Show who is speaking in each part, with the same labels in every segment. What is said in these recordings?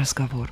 Speaker 1: разговор.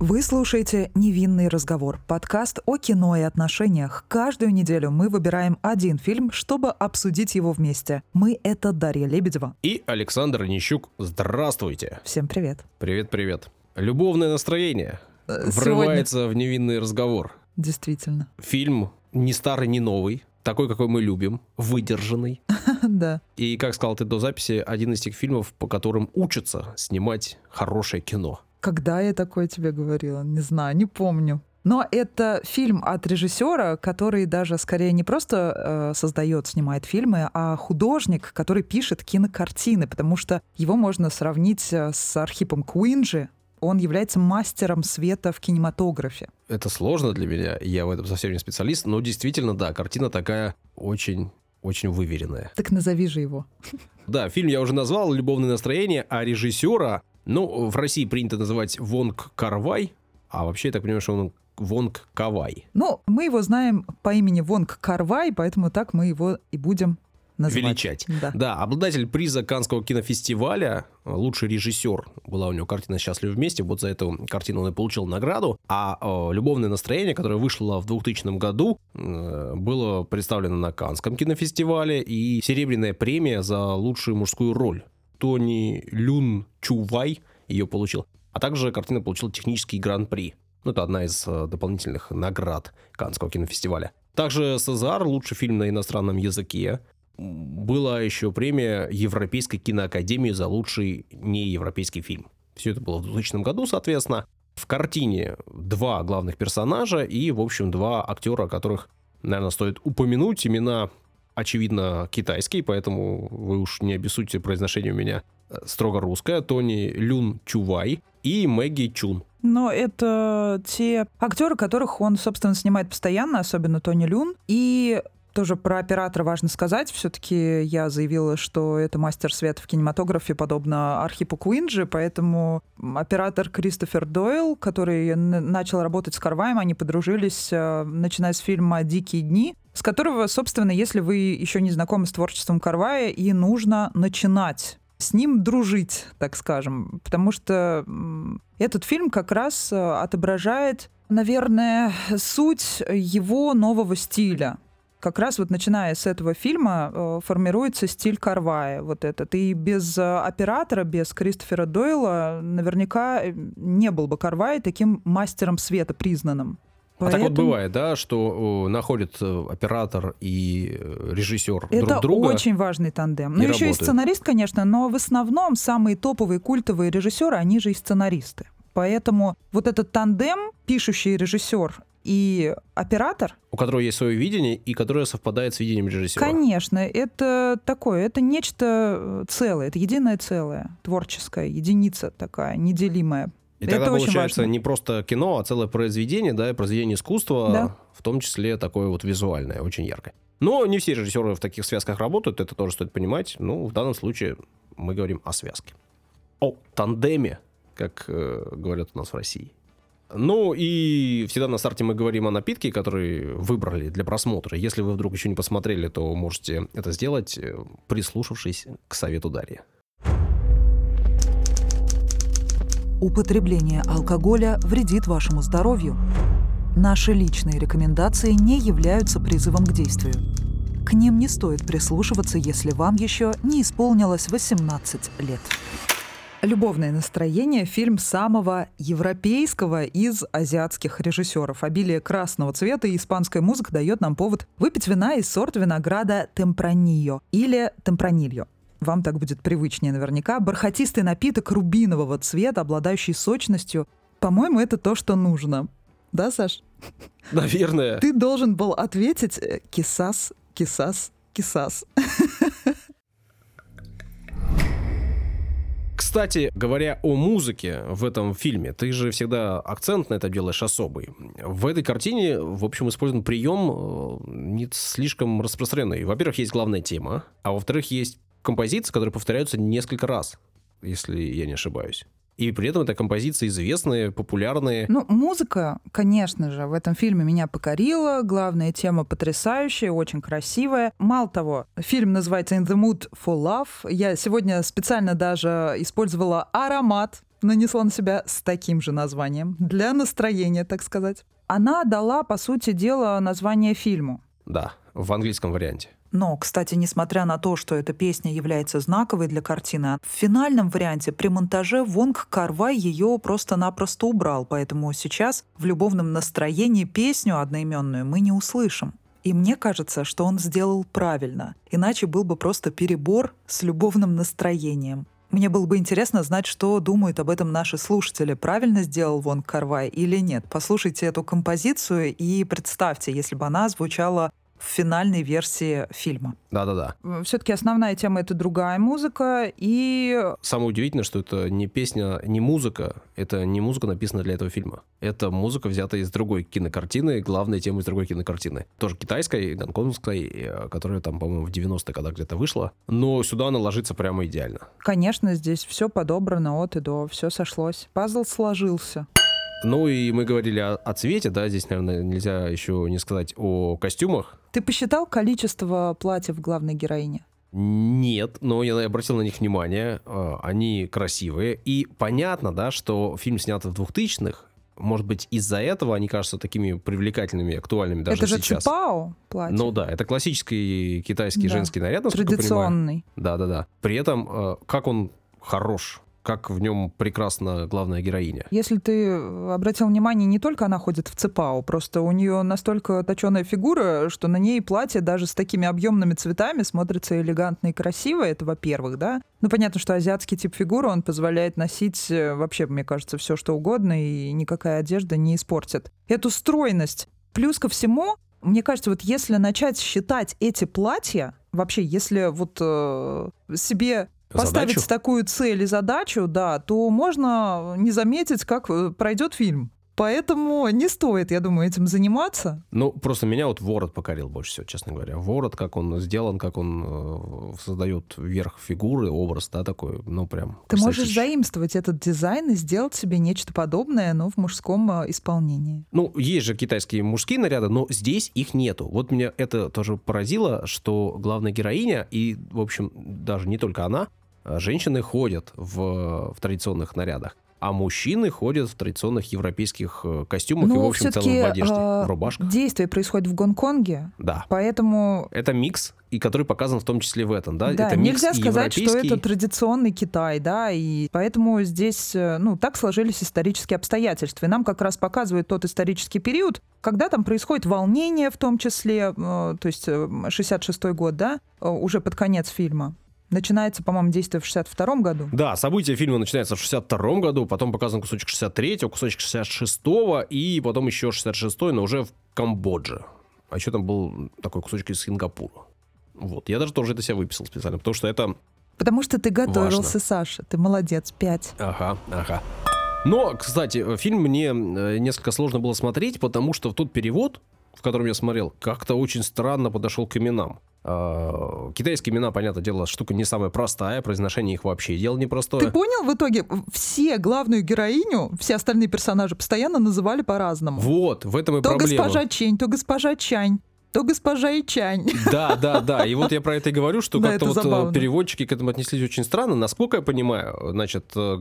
Speaker 1: Вы слушаете «Невинный разговор» — подкаст о кино и отношениях. Каждую неделю мы выбираем один фильм, чтобы обсудить его вместе. Мы — это Дарья Лебедева.
Speaker 2: И Александр Нищук. Здравствуйте.
Speaker 1: Всем привет.
Speaker 2: Привет-привет. Любовное настроение
Speaker 1: Э,
Speaker 2: врывается в невинный разговор.
Speaker 1: Действительно.
Speaker 2: Фильм не старый, не новый, такой, какой мы любим, выдержанный.
Speaker 1: Да.
Speaker 2: И, как сказал ты до записи, один из тех фильмов, по которым учатся снимать хорошее кино.
Speaker 1: Когда я такое тебе говорила? Не знаю, не помню. Но это фильм от режиссера, который даже скорее не просто э, создает, снимает фильмы, а художник, который пишет кинокартины, потому что его можно сравнить э, с Архипом Куинджи. Он является мастером света в кинематографе.
Speaker 2: Это сложно для меня, я в этом совсем не специалист, но действительно, да, картина такая очень очень выверенная.
Speaker 1: Так назови же его.
Speaker 2: Да, фильм я уже назвал «Любовное настроение», а режиссера, ну, в России принято называть Вонг Карвай, а вообще, я так понимаю, что он Вонг Кавай.
Speaker 1: Ну, мы его знаем по имени Вонг Карвай, поэтому так мы его и будем называть.
Speaker 2: Величать.
Speaker 1: Да.
Speaker 2: Да, обладатель приза Канского кинофестиваля, лучший режиссер. Была у него картина «Счастливы вместе», вот за эту картину он и получил награду. А э, «Любовное настроение», которое вышло в 2000 году, э, было представлено на Канском кинофестивале, и серебряная премия за лучшую мужскую роль. Тони Люн Чувай ее получил. А также картина получила технический гран-при. Ну, это одна из э, дополнительных наград Канского кинофестиваля. Также «Сезар» — лучший фильм на иностранном языке. Была еще премия Европейской киноакадемии за лучший неевропейский фильм. Все это было в 2000 году, соответственно. В картине два главных персонажа и, в общем, два актера, которых, наверное, стоит упомянуть. Имена, очевидно, китайские, поэтому вы уж не обессудьте произношение у меня э, строго русское. Тони Люн Чувай и Мэгги Чун.
Speaker 1: Но это те актеры, которых он, собственно, снимает постоянно, особенно Тони Люн. И тоже про оператора важно сказать. Все-таки я заявила, что это мастер света в кинематографе, подобно Архипу Куинджи, поэтому оператор Кристофер Дойл, который начал работать с Карваем, они подружились, э, начиная с фильма «Дикие дни», с которого, собственно, если вы еще не знакомы с творчеством Карвая, и нужно начинать с ним дружить, так скажем, потому что этот фильм как раз э, отображает, наверное, суть его нового стиля как раз вот начиная с этого фильма э, формируется стиль Карвая, вот этот. И без э, оператора, без Кристофера Дойла наверняка э, не был бы Карвай таким мастером света признанным.
Speaker 2: А так вот
Speaker 1: Поэтому
Speaker 2: бывает, да, что находит оператор и режиссер
Speaker 1: Это
Speaker 2: друг друга.
Speaker 1: очень важный тандем. Ну,
Speaker 2: и
Speaker 1: еще и
Speaker 2: работают.
Speaker 1: сценарист, конечно, но в основном самые топовые культовые режиссеры, они же и сценаристы. Поэтому вот этот тандем, пишущий режиссер и оператор,
Speaker 2: у которого есть свое видение и которое совпадает с видением режиссера.
Speaker 1: Конечно, это такое, это нечто э, целое, это единое целое, творческая единица такая, неделимая.
Speaker 2: И
Speaker 1: Это
Speaker 2: тогда
Speaker 1: очень
Speaker 2: получается
Speaker 1: важно.
Speaker 2: не просто кино, а целое произведение, да, и произведение искусства,
Speaker 1: Да.
Speaker 2: в том числе такое вот визуальное, очень яркое. Но не все режиссеры в таких связках работают, это тоже стоит понимать. Ну, в данном случае мы говорим о связке. О тандеме, как э, говорят у нас в России. Ну и всегда на старте мы говорим о напитке, который выбрали для просмотра. Если вы вдруг еще не посмотрели, то можете это сделать, э, прислушавшись к совету Дарьи.
Speaker 1: Употребление алкоголя вредит вашему здоровью. Наши личные рекомендации не являются призывом к действию. К ним не стоит прислушиваться, если вам еще не исполнилось 18 лет. «Любовное настроение» — фильм самого европейского из азиатских режиссеров. Обилие красного цвета и испанская музыка дает нам повод выпить вина из сорта винограда темпранильо или темпранильо. Вам так будет привычнее наверняка. Бархатистый напиток рубинового цвета, обладающий сочностью. По-моему, это то, что нужно. Да, Саш?
Speaker 2: Наверное.
Speaker 1: Ты должен был ответить э, «кисас, кисас, кисас».
Speaker 2: Кстати, говоря о музыке в этом фильме, ты же всегда акцент на это делаешь особый. В этой картине, в общем, использован прием э, не слишком распространенный. Во-первых, есть главная тема, а во-вторых, есть композиции, которые повторяются несколько раз, если я не ошибаюсь. И при этом это композиции известные, популярные.
Speaker 1: Ну, музыка, конечно же, в этом фильме меня покорила. Главная тема потрясающая, очень красивая. Мало того, фильм называется «In the Mood for Love». Я сегодня специально даже использовала аромат нанесла на себя с таким же названием, для настроения, так сказать. Она дала, по сути дела, название фильму.
Speaker 2: Да, в английском варианте.
Speaker 1: Но, кстати, несмотря на то, что эта песня является знаковой для картины, в финальном варианте при монтаже Вонг Карвай ее просто-напросто убрал, поэтому сейчас в любовном настроении песню одноименную мы не услышим. И мне кажется, что он сделал правильно, иначе был бы просто перебор с любовным настроением. Мне было бы интересно знать, что думают об этом наши слушатели. Правильно сделал Вонг Карвай или нет? Послушайте эту композицию и представьте, если бы она звучала в финальной версии фильма.
Speaker 2: Да-да-да.
Speaker 1: Все-таки основная тема — это другая музыка, и...
Speaker 2: Самое удивительное, что это не песня, не музыка, это не музыка, написанная для этого фильма. Это музыка, взята из другой кинокартины, главная тема из другой кинокартины. Тоже китайской, гонконгской, э, которая там, по-моему, в 90-е когда где-то вышла. Но сюда она ложится прямо идеально.
Speaker 1: Конечно, здесь все подобрано от и до, все сошлось. Пазл сложился.
Speaker 2: Ну и мы говорили о, о цвете, да, здесь, наверное, нельзя еще не сказать о костюмах.
Speaker 1: Ты посчитал количество платьев главной героини?
Speaker 2: Нет, но я обратил на них внимание. А, они красивые. И понятно, да, что фильм снят в 2000-х. Может быть, из-за этого они кажутся такими привлекательными, актуальными даже
Speaker 1: это же
Speaker 2: сейчас.
Speaker 1: Ципао платье.
Speaker 2: Ну да, это классический китайский
Speaker 1: Да.
Speaker 2: женский наряд, насколько я понимаю.
Speaker 1: Традиционный.
Speaker 2: Да-да-да. При этом, э, как он хорош, как в нем прекрасна главная героиня.
Speaker 1: Если ты обратил внимание, не только она ходит в цепао, просто у нее настолько точеная фигура, что на ней платье даже с такими объемными цветами смотрится элегантно и красиво, это во-первых, да. Ну, понятно, что азиатский тип фигуры, он позволяет носить э, вообще, мне кажется, все что угодно, и никакая одежда не испортит. Эту стройность. Плюс ко всему, мне кажется, вот если начать считать эти платья, вообще, если вот э, себе поставить
Speaker 2: Задачу?
Speaker 1: такую цель и задачу, да, то можно не заметить, как э, пройдет фильм. Поэтому не стоит, я думаю, этим заниматься.
Speaker 2: Ну, просто меня вот ворот покорил больше всего, честно говоря. Ворот, как он сделан, как он э, создает верх фигуры, образ, да, такой, ну, прям.
Speaker 1: Ты можешь заимствовать этот дизайн и сделать себе нечто подобное, но в мужском э, исполнении.
Speaker 2: Ну, есть же китайские мужские наряды, но здесь их нету. Вот меня это тоже поразило, что главная героиня, и, в общем, даже не только она, женщины ходят в, в традиционных нарядах, а мужчины ходят в традиционных европейских э, костюмах и, в
Speaker 1: Но
Speaker 2: общем, целом в одежде, в рубашках.
Speaker 1: действие происходит в Гонконге,
Speaker 2: Да.
Speaker 1: поэтому
Speaker 2: Это микс, и который показан в том числе в этом, да?
Speaker 1: да,
Speaker 2: это
Speaker 1: нельзя сказать, что
Speaker 2: европейский.
Speaker 1: это традиционный Китай, да, и поэтому здесь, э, ну, так сложились исторические обстоятельства. И нам как раз показывает тот исторический период, когда там происходит волнение в том числе, э, то есть э, 66-й год, да, э, уже под конец фильма. Начинается, по-моему, действие в 62-м году.
Speaker 2: Да, события фильма начинаются в 62 году, потом показан кусочек 63-го, кусочек 66-го, и потом еще 66-й, но уже в Камбодже. А еще там был такой кусочек из Сингапура. Вот, я даже тоже это себе выписал специально, потому что это...
Speaker 1: Потому что ты готовился,
Speaker 2: Важно.
Speaker 1: Саша. Ты молодец, пять.
Speaker 2: Ага, ага. Но, кстати, фильм мне э, несколько сложно было смотреть, потому что в тот перевод, в котором я смотрел, как-то очень странно подошел к именам. А, Китайские имена, понятное дело, штука не самая простая, произношение их вообще дело непростое.
Speaker 1: Ты понял, в итоге все главную героиню, все остальные персонажи постоянно называли по-разному.
Speaker 2: Вот, в этом и
Speaker 1: то
Speaker 2: проблема.
Speaker 1: госпожа Чень, то госпожа Чань, то госпожа Ичань.
Speaker 2: Да, да, да. И вот я про это и говорю, что
Speaker 1: Да,
Speaker 2: как-то вот э,
Speaker 1: забавно.
Speaker 2: переводчики к этому отнеслись очень странно. Насколько я понимаю, значит, э,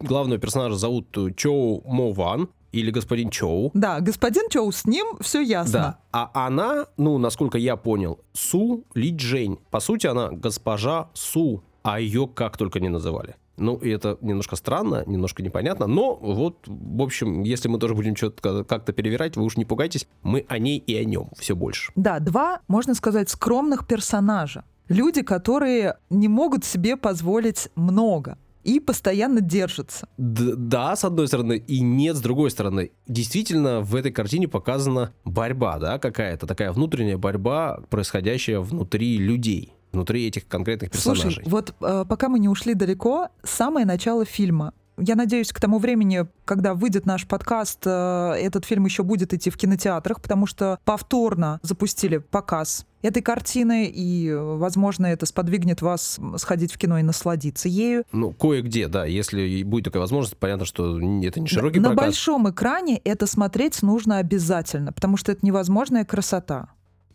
Speaker 2: главного персонажа зовут э, Чоу Мо Ван или господин Чоу.
Speaker 1: Да, господин Чоу, с ним все ясно.
Speaker 2: Да. А она, ну, насколько я понял, Су Ли Джень. По сути, она госпожа Су, а ее как только не называли. Ну, и это немножко странно, немножко непонятно, но вот, в общем, если мы тоже будем что-то как-то перевирать, вы уж не пугайтесь, мы о ней и о нем все больше.
Speaker 1: Да, два, можно сказать, скромных персонажа. Люди, которые не могут себе позволить много и постоянно держатся.
Speaker 2: Д- да, с одной стороны, и нет, с другой стороны. Действительно, в этой картине показана борьба, да, какая-то такая внутренняя борьба, происходящая внутри людей, внутри этих конкретных персонажей.
Speaker 1: Слушай, вот э, пока мы не ушли далеко, самое начало фильма. Я надеюсь, к тому времени, когда выйдет наш подкаст, э, этот фильм еще будет идти в кинотеатрах, потому что повторно запустили показ этой картины, и, э, возможно, это сподвигнет вас сходить в кино и насладиться ею.
Speaker 2: Ну, кое-где, да, если будет такая возможность, понятно, что это не широкий
Speaker 1: На
Speaker 2: прокат.
Speaker 1: большом экране это смотреть нужно обязательно, потому что это невозможная красота.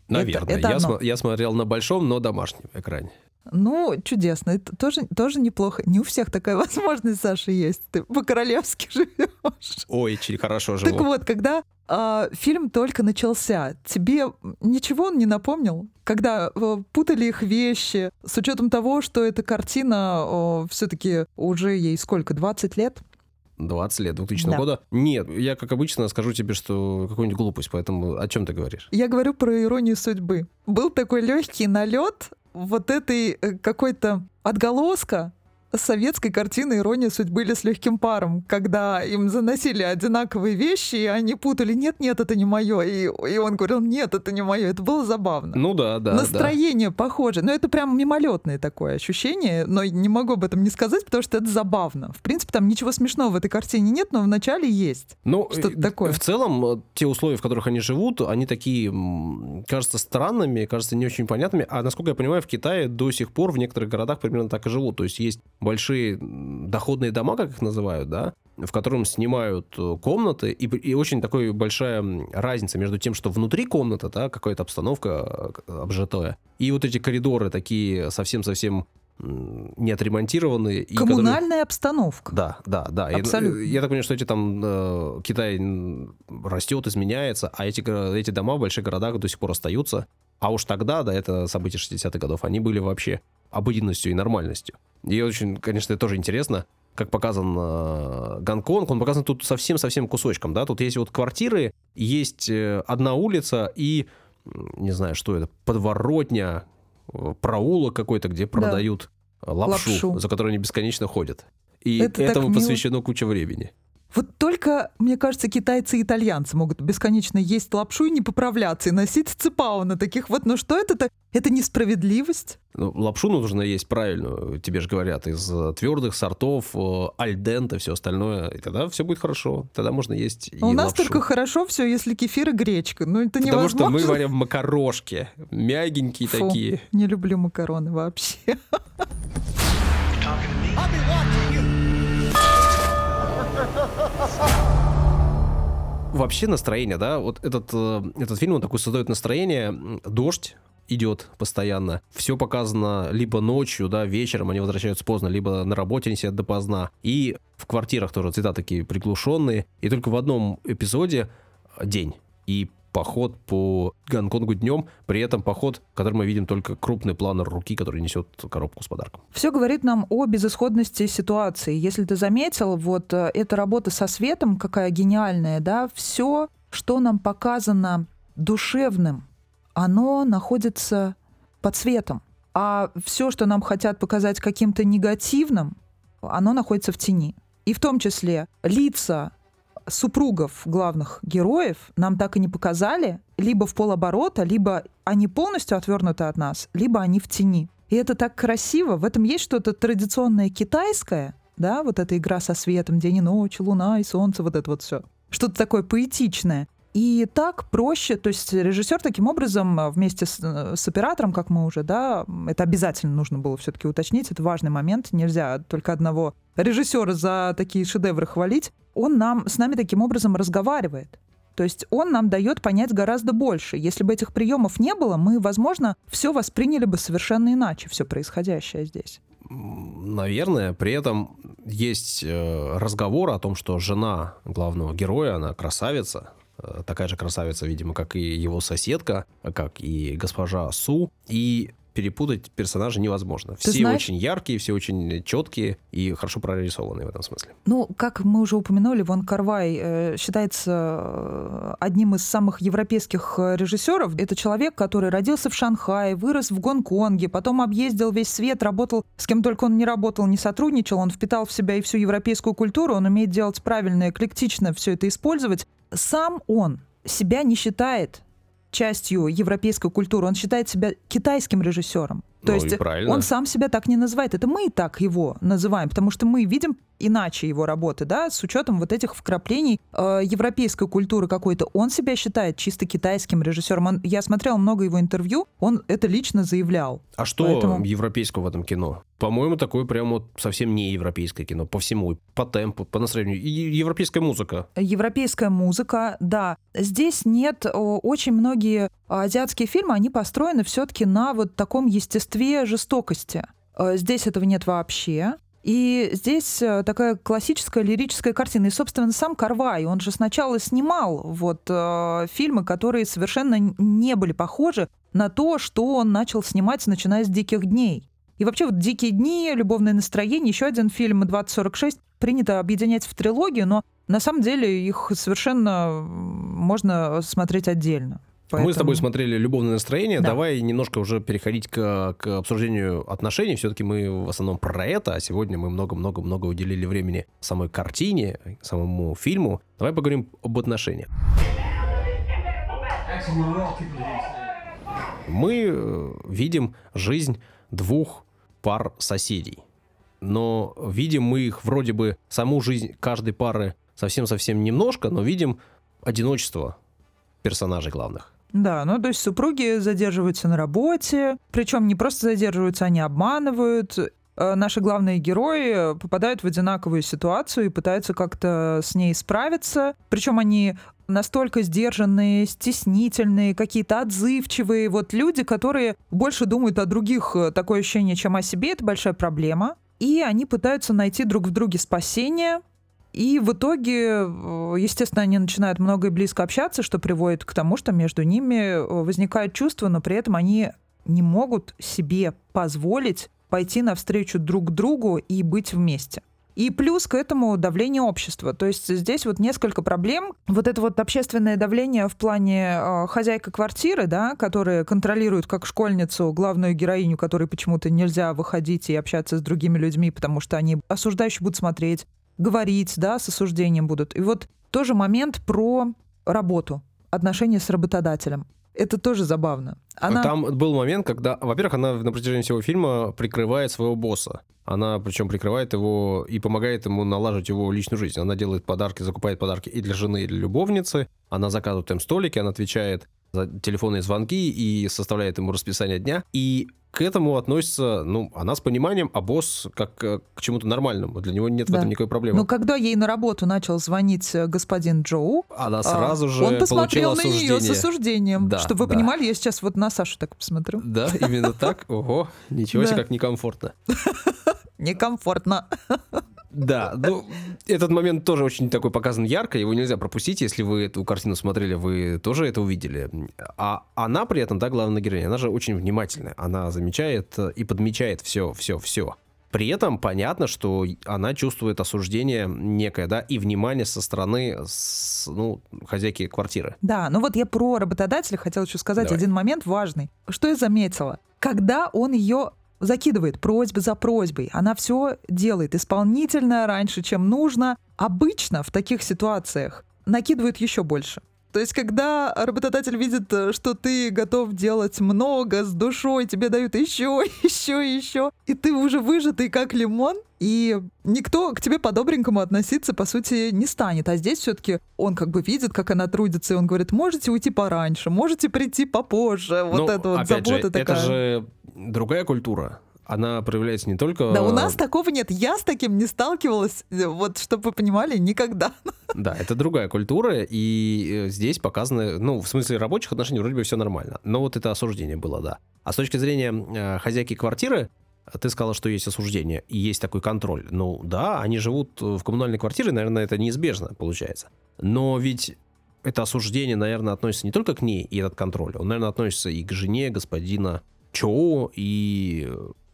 Speaker 2: Наверное.
Speaker 1: это
Speaker 2: я,
Speaker 1: оно.
Speaker 2: смо- я смотрел на большом, но домашнем экране.
Speaker 1: Ну, чудесно. Это тоже, тоже неплохо. Не у всех такая возможность, Саша, есть. Ты по-королевски живешь.
Speaker 2: Ой, очень хорошо живу.
Speaker 1: Так вот, когда э, фильм только начался, тебе ничего он не напомнил? Когда э, путали их вещи, с учетом того, что эта картина э, все-таки уже ей сколько, 20 лет?
Speaker 2: 20 лет 2000 да. года. Нет, я, как обычно, скажу тебе, что какую-нибудь глупость, поэтому о чем ты говоришь?
Speaker 1: Я говорю про иронию судьбы. Был такой легкий налет вот этой э, какой-то отголоска советской картины «Ирония судьбы» или «С легким паром», когда им заносили одинаковые вещи, и они путали «нет-нет, это не мое», и, и он говорил «нет, это не мое». Это было забавно.
Speaker 2: Ну да, да.
Speaker 1: Настроение
Speaker 2: да.
Speaker 1: похоже. Но это прям мимолетное такое ощущение, но не могу об этом не сказать, потому что это забавно. В принципе, там ничего смешного в этой картине нет, но вначале есть
Speaker 2: ну, что-то такое. В целом, э, те условия, в которых они живут, они такие, кажутся странными, кажутся не очень понятными, а насколько я понимаю, в Китае до сих пор в некоторых городах примерно так и живут. То есть есть большие доходные дома, как их называют, да, в котором снимают э, комнаты, и, и очень такая большая разница между тем, что внутри комнаты, да, какая-то обстановка э, обжитая, и вот эти коридоры такие совсем-совсем не отремонтированные.
Speaker 1: Коммунальная которые... обстановка.
Speaker 2: Да, да, да.
Speaker 1: Абсолютно.
Speaker 2: Я, я так понимаю, что эти там э, Китай растет, изменяется, а эти, эти дома в больших городах до сих пор остаются. А уж тогда, да, это события 60-х годов, они были вообще обыденностью и нормальностью. И очень, конечно, это тоже интересно, как показан э, Гонконг, он показан тут совсем-совсем кусочком, да, тут есть вот квартиры, есть э, одна улица и, не знаю, что это, подворотня, э, проулок какой-то, где продают да. лапшу, лапшу, за которой они бесконечно ходят. И это этому посвящено куча времени.
Speaker 1: Вот только, мне кажется, китайцы и итальянцы могут бесконечно есть лапшу и не поправляться, и носить цепао на таких вот. Ну что это-то? Это несправедливость?
Speaker 2: Ну, лапшу нужно есть правильно, тебе же говорят, из э, твердых сортов, э, альдента, все остальное. И тогда все будет хорошо. Тогда можно есть
Speaker 1: и У нас только хорошо все, если кефир и гречка. Ну это
Speaker 2: Потому
Speaker 1: невозможно.
Speaker 2: Потому что мы варим макарошки, мягенькие
Speaker 1: Фу,
Speaker 2: такие.
Speaker 1: Не люблю макароны вообще.
Speaker 2: Вообще настроение, да, вот этот, э, этот фильм, он такой создает настроение, дождь, идет постоянно. Все показано либо ночью, да, вечером они возвращаются поздно, либо на работе они сидят допоздна. И в квартирах тоже цвета такие приглушенные. И только в одном эпизоде день. И поход по Гонконгу днем, при этом поход, в котором мы видим только крупный планер руки, который несет коробку с подарком.
Speaker 1: Все говорит нам о безысходности ситуации. Если ты заметил, вот э, эта работа со светом, какая гениальная, да, все, что нам показано душевным, оно находится под светом. А все, что нам хотят показать каким-то негативным, оно находится в тени. И в том числе лица супругов главных героев нам так и не показали, либо в полоборота, либо они полностью отвернуты от нас, либо они в тени. И это так красиво, в этом есть что-то традиционное китайское, да, вот эта игра со светом, день и ночь, луна и солнце, вот это вот все. Что-то такое поэтичное. И так проще, то есть режиссер таким образом э, вместе с, э, с оператором, как мы уже, да, это обязательно нужно было все-таки уточнить, это важный момент, нельзя только одного режиссера за такие шедевры хвалить, он нам, с нами таким образом разговаривает. То есть он нам дает понять гораздо больше. Если бы этих приемов не было, мы, возможно, все восприняли бы совершенно иначе, все происходящее здесь.
Speaker 2: Наверное, при этом есть э, разговор о том, что жена главного героя, она красавица, э, такая же красавица, видимо, как и его соседка, как и госпожа Су. И перепутать персонажа невозможно. Ты все знаешь... очень яркие, все очень четкие и хорошо прорисованные в этом смысле.
Speaker 1: Ну, как мы уже упомянули, Вон Карвай э, считается э, одним из самых европейских э, режиссеров. Это человек, который родился в Шанхае, вырос в Гонконге, потом объездил весь свет, работал с кем только он не работал, не сотрудничал, он впитал в себя и всю европейскую культуру, он умеет делать правильно, эклектично все это использовать. Сам он себя не считает частью европейской культуры, он считает себя китайским режиссером. То ну, есть он сам себя так не называет. Это мы так его называем, потому что мы видим иначе его работы, да, с учетом вот этих вкраплений э, европейской культуры какой-то. Он себя считает чисто китайским режиссером. Он, я смотрела много его интервью, он это лично заявлял.
Speaker 2: А что Поэтому... европейского в этом кино? По-моему, такое прям вот совсем не европейское кино, по всему, по темпу, по настроению. И европейская музыка.
Speaker 1: Европейская музыка, да. Здесь нет, очень многие азиатские фильмы, они построены все-таки на вот таком естестве жестокости. Э, здесь этого нет вообще. И здесь э, такая классическая лирическая картина. И, собственно, сам Карвай, он же сначала снимал вот э, фильмы, которые совершенно не были похожи на то, что он начал снимать, начиная с «Диких дней». И вообще вот «Дикие дни», «Любовное настроение», еще один фильм «2046» принято объединять в трилогию, но на самом деле их совершенно можно смотреть отдельно.
Speaker 2: Поэтому... Мы с тобой смотрели «Любовное настроение». Да. Давай немножко уже переходить к, к обсуждению отношений. Все-таки мы в основном про это, а сегодня мы много-много-много уделили времени самой картине, самому фильму. Давай поговорим об отношениях. Мы э, видим жизнь двух пар соседей. Но видим мы их вроде бы саму жизнь каждой пары совсем-совсем немножко, но видим одиночество персонажей главных.
Speaker 1: Да, ну то есть супруги задерживаются на работе, причем не просто задерживаются, они обманывают. Э, наши главные герои попадают в одинаковую ситуацию и пытаются как-то с ней справиться. Причем они настолько сдержанные, стеснительные, какие-то отзывчивые. Вот люди, которые больше думают о других, э, такое ощущение, чем о себе, это большая проблема. И они пытаются найти друг в друге спасение, и в итоге, э, естественно, они начинают много и близко общаться, что приводит к тому, что между ними э, возникает чувство, но при этом они не могут себе позволить пойти навстречу друг другу и быть вместе. И плюс к этому давление общества. То есть здесь вот несколько проблем. Вот это вот общественное давление в плане э, хозяйка квартиры, да, которая контролирует как школьницу главную героиню, которой почему-то нельзя выходить и общаться с другими людьми, потому что они осуждающе будут смотреть говорить, да, с осуждением будут. И вот тоже момент про работу, отношения с работодателем. Это тоже забавно.
Speaker 2: Она... Там был момент, когда, во-первых, она на протяжении всего фильма прикрывает своего босса. Она причем прикрывает его и помогает ему налаживать его личную жизнь. Она делает подарки, закупает подарки и для жены, и для любовницы. Она заказывает им столики, она отвечает телефонные звонки и составляет ему расписание дня. И к этому относится, ну, она с пониманием, а босс как э, к чему-то нормальному. Для него нет да. в этом никакой проблемы.
Speaker 1: Но когда ей на работу начал звонить э, господин Джоу,
Speaker 2: она сразу а, же
Speaker 1: он посмотрел
Speaker 2: на
Speaker 1: нее с осуждением. Да, Чтобы вы да. понимали, я сейчас вот на Сашу так посмотрю.
Speaker 2: Да, именно так. Ого, ничего себе, как некомфортно.
Speaker 1: Некомфортно.
Speaker 2: Да, ну, этот момент тоже очень такой показан ярко, его нельзя пропустить, если вы эту картину смотрели, вы тоже это увидели. А она при этом, да, главная героиня, она же очень внимательная, она замечает и подмечает все, все, все. При этом понятно, что она чувствует осуждение некое, да, и внимание со стороны, с, ну, хозяйки квартиры.
Speaker 1: Да, ну вот я про работодателя хотела еще сказать Давай. один момент важный. Что я заметила? Когда он ее закидывает просьбы за просьбой. Она все делает исполнительно раньше, чем нужно. Обычно в таких ситуациях накидывают еще больше. То есть, когда работодатель видит, э, что ты готов делать много с душой, тебе дают еще, еще, еще, и ты уже выжатый как лимон, и никто к тебе по-добренькому относиться, по сути, не станет. А здесь все-таки он как бы видит, как она трудится, и он говорит, можете уйти пораньше, можете прийти попозже. Вот ну, это вот забота
Speaker 2: же,
Speaker 1: такая.
Speaker 2: Это же другая культура она проявляется не только...
Speaker 1: Да, у нас такого нет. Я с таким не сталкивалась, вот, чтобы вы понимали, никогда.
Speaker 2: Да, это другая культура, и э, здесь показано, ну, в смысле рабочих отношений вроде бы все нормально. Но вот это осуждение было, да. А с точки зрения э, хозяйки квартиры, ты сказала, что есть осуждение и есть такой контроль. Ну да, они живут в коммунальной квартире, наверное, это неизбежно получается. Но ведь это осуждение, наверное, относится не только к ней и этот контроль. Он, наверное, относится и к жене господина Чоу, и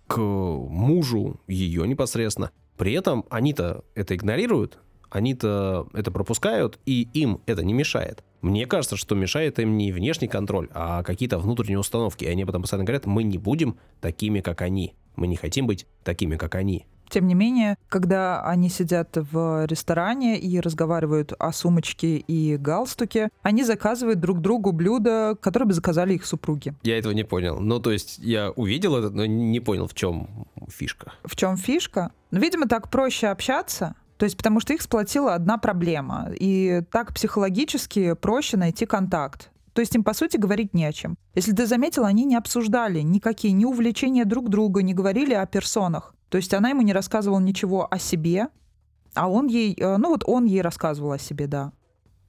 Speaker 2: к мужу ее непосредственно. При этом они-то это игнорируют, они-то это пропускают, и им это не мешает. Мне кажется, что мешает им не внешний контроль, а какие-то внутренние установки. И они потом постоянно говорят, мы не будем такими, как они. Мы не хотим быть такими, как они.
Speaker 1: Тем не менее, когда они сидят в ресторане и разговаривают о сумочке и галстуке, они заказывают друг другу блюда, которые бы заказали их супруги.
Speaker 2: Я этого не понял. Ну, то есть я увидел это, но не понял, в чем фишка.
Speaker 1: В чем фишка? Ну, видимо, так проще общаться, то есть потому что их сплотила одна проблема. И так психологически проще найти контакт. То есть им, по сути, говорить не о чем. Если ты заметил, они не обсуждали никакие ни увлечения друг друга, не говорили о персонах. То есть она ему не рассказывала ничего о себе, а он ей, э, ну вот он ей рассказывал о себе, да.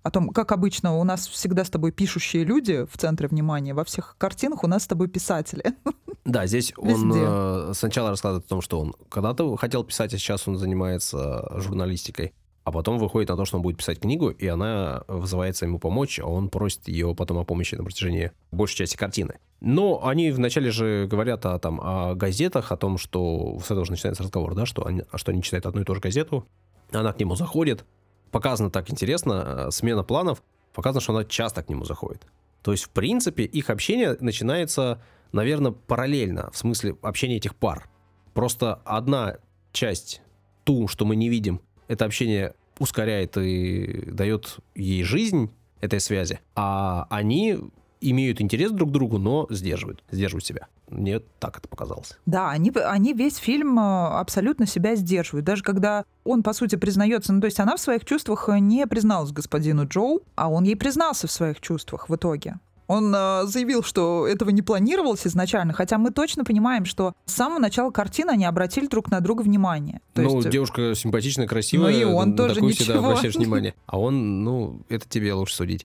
Speaker 1: о том, как обычно, у нас всегда с тобой пишущие люди в центре внимания, во всех картинах у нас с тобой писатели.
Speaker 2: Да, здесь он э, сначала рассказывает о том, что он когда-то хотел писать, а сейчас он занимается журналистикой. А потом выходит на то, что он будет писать книгу, и она вызывается ему помочь, а он просит ее потом о помощи на протяжении большей части картины. Но они вначале же говорят о, там, о газетах, о том, что с этого же начинается разговор, да, что они, что они читают одну и ту же газету, она к нему заходит, показано так интересно, э, смена планов, показано, что она часто к нему заходит. То есть, в принципе, их общение начинается, наверное, параллельно, в смысле общения этих пар. Просто одна часть, ту, что мы не видим, это общение ускоряет и дает ей жизнь этой связи, а они имеют интерес друг к другу, но сдерживают, сдерживают себя. Мне так это показалось.
Speaker 1: Да, они, они весь фильм э, абсолютно себя сдерживают. Даже когда он, по сути, признается, ну, то есть она в своих чувствах не призналась господину Джоу, а он ей признался в своих чувствах в итоге. Он э, заявил, что этого не планировалось изначально, хотя мы точно понимаем, что с самого начала картины они обратили друг на друга внимание.
Speaker 2: То ну, есть... девушка симпатичная, красивая, ну, и он на тоже такую ничего. всегда обращаешь внимание. А он, ну, это тебе лучше судить.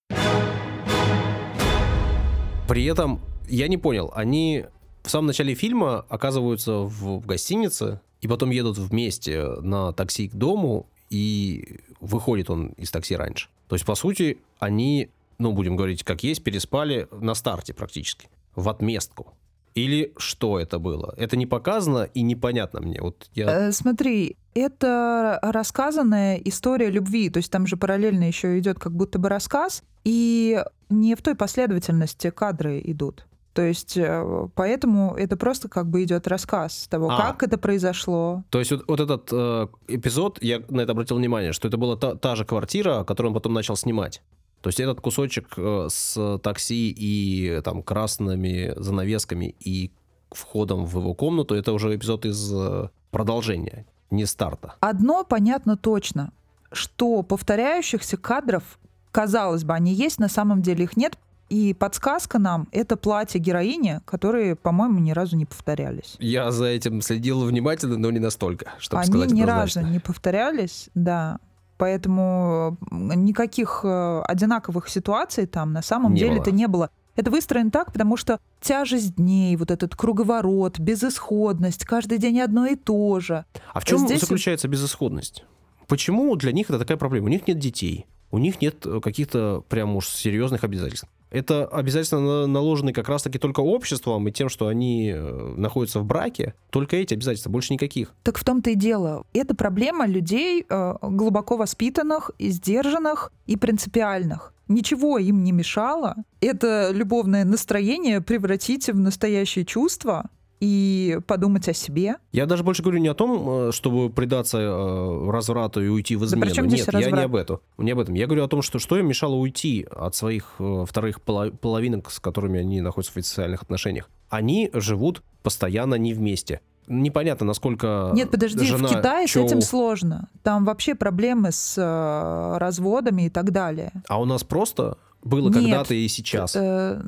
Speaker 2: При этом я не понял, они в самом начале фильма оказываются в, в гостинице и потом едут вместе на такси к дому, и выходит он из такси раньше. То есть, по сути, они ну, будем говорить, как есть, переспали на старте практически, в отместку. Или что это было? Это не показано и непонятно мне. Вот я...
Speaker 1: Э, смотри, это рассказанная история любви, то есть там же параллельно еще идет как будто бы рассказ, и не в той последовательности кадры идут. То есть э, поэтому это просто как бы идет рассказ того, а, как это произошло.
Speaker 2: То есть вот, вот этот э, эпизод, я на это обратил внимание, что это была та, та же квартира, которую он потом начал снимать. То есть этот кусочек э, с такси и там красными занавесками и входом в его комнату, это уже эпизод из э, продолжения, не старта.
Speaker 1: Одно понятно точно, что повторяющихся кадров, казалось бы, они есть, на самом деле их нет, и подсказка нам — это платье героини, которые, по-моему, ни разу не повторялись.
Speaker 2: Я за этим следил внимательно, но не настолько, чтобы
Speaker 1: Они
Speaker 2: сказать
Speaker 1: ни разу не повторялись, да. Поэтому никаких э, одинаковых ситуаций там на самом деле это не было. Это выстроено так, потому что тяжесть дней, вот этот круговорот, безысходность, каждый день одно и то же.
Speaker 2: А в чем Здесь... заключается безысходность? Почему для них это такая проблема? У них нет детей, у них нет э, каких-то прям уж серьезных обязательств это обязательно наложены как раз-таки только обществом и тем, что они э, находятся в браке. Только эти обязательства, больше никаких.
Speaker 1: Так в том-то и дело. Это проблема людей э, глубоко воспитанных, сдержанных и принципиальных. Ничего им не мешало это любовное настроение превратить в настоящее чувство, и подумать о себе.
Speaker 2: Я даже больше говорю не о том, э, чтобы предаться э, разврату и уйти в измену. Да Нет, разврат? я не об этом. Не об этом. Я говорю о том, что что им мешало уйти от своих э, вторых половинок, с которыми они находятся в официальных отношениях. Они живут постоянно не вместе. Непонятно, насколько
Speaker 1: Нет, подожди,
Speaker 2: жена
Speaker 1: в Китае
Speaker 2: Чоу...
Speaker 1: с этим сложно. Там вообще проблемы с э, разводами и так далее.
Speaker 2: А у нас просто было когда-то и сейчас. Э,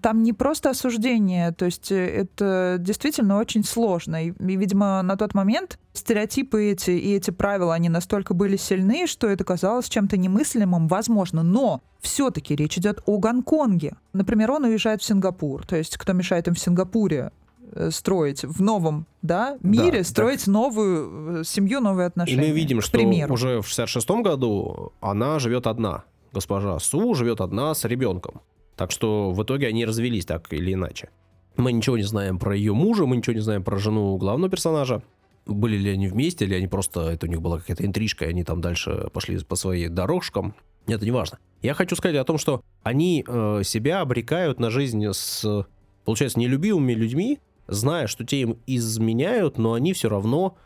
Speaker 1: там не просто осуждение, то есть э, это действительно очень сложно. И, видимо, на тот момент стереотипы эти и эти правила, они настолько были сильны, что это казалось чем-то немыслимым, возможно. Но все-таки речь идет о Гонконге. Например, он уезжает в Сингапур. То есть кто мешает им в Сингапуре э, строить в новом да, мире, да, строить так... новую семью, новые отношения.
Speaker 2: И мы видим, что примеру. уже в 66 году она живет одна госпожа Су живет одна с ребенком. Так что в итоге они развелись так или иначе. Мы ничего не знаем про ее мужа, мы ничего не знаем про жену главного персонажа. Были ли они вместе, или они просто, это у них была какая-то интрижка, и они там дальше пошли по своим дорожкам. Это не важно. Я хочу сказать о том, что они э, себя обрекают на жизнь с, получается, нелюбимыми людьми, зная, что те им изменяют, но они все равно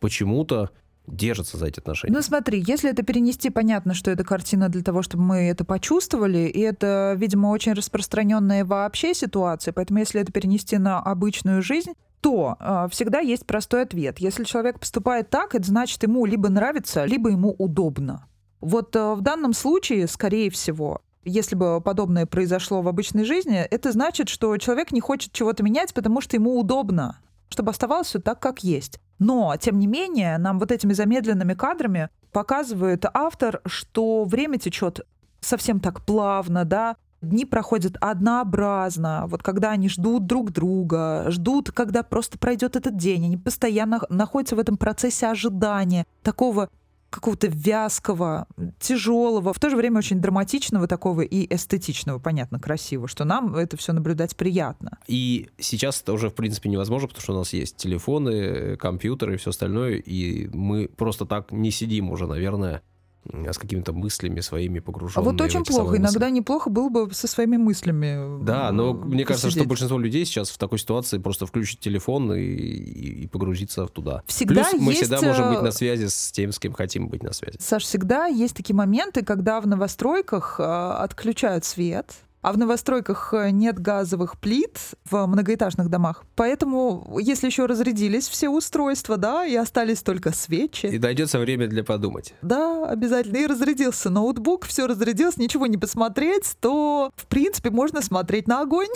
Speaker 2: почему-то держится за эти отношения.
Speaker 1: Ну смотри, если это перенести, понятно, что это картина для того, чтобы мы это почувствовали, и это, видимо, очень распространенная вообще ситуация, поэтому если это перенести на обычную жизнь, то э, всегда есть простой ответ. Если человек поступает так, это значит ему либо нравится, либо ему удобно. Вот э, в данном случае, скорее всего, если бы подобное произошло в обычной жизни, это значит, что человек не хочет чего-то менять, потому что ему удобно, чтобы оставалось все так, как есть. Но, тем не менее, нам вот этими замедленными кадрами показывает автор, что время течет совсем так плавно, да, дни проходят однообразно, вот когда они ждут друг друга, ждут, когда просто пройдет этот день, они постоянно находятся в этом процессе ожидания, такого какого-то вязкого, тяжелого, в то же время очень драматичного такого и эстетичного, понятно, красиво, что нам это все наблюдать приятно.
Speaker 2: И сейчас это уже, в принципе, невозможно, потому что у нас есть телефоны, компьютеры и все остальное, и мы просто так не сидим уже, наверное, с какими-то мыслями своими погруженными.
Speaker 1: А вот очень плохо. Иногда неплохо было бы со своими мыслями.
Speaker 2: Да, но посидеть. мне кажется, что большинство людей сейчас в такой ситуации просто включить телефон и, и, погрузиться туда.
Speaker 1: Всегда
Speaker 2: Плюс мы
Speaker 1: есть...
Speaker 2: всегда можем быть э, на связи с тем, с кем хотим быть на связи.
Speaker 1: Саш, всегда есть такие моменты, когда в новостройках э, отключают свет, а в новостройках э, нет газовых плит в многоэтажных домах. Поэтому, если еще разрядились все устройства, да, и остались только свечи.
Speaker 2: И дойдется время для подумать.
Speaker 1: Да, обязательно. И разрядился ноутбук, все разрядилось, ничего не посмотреть, то, в принципе, можно смотреть на огонь.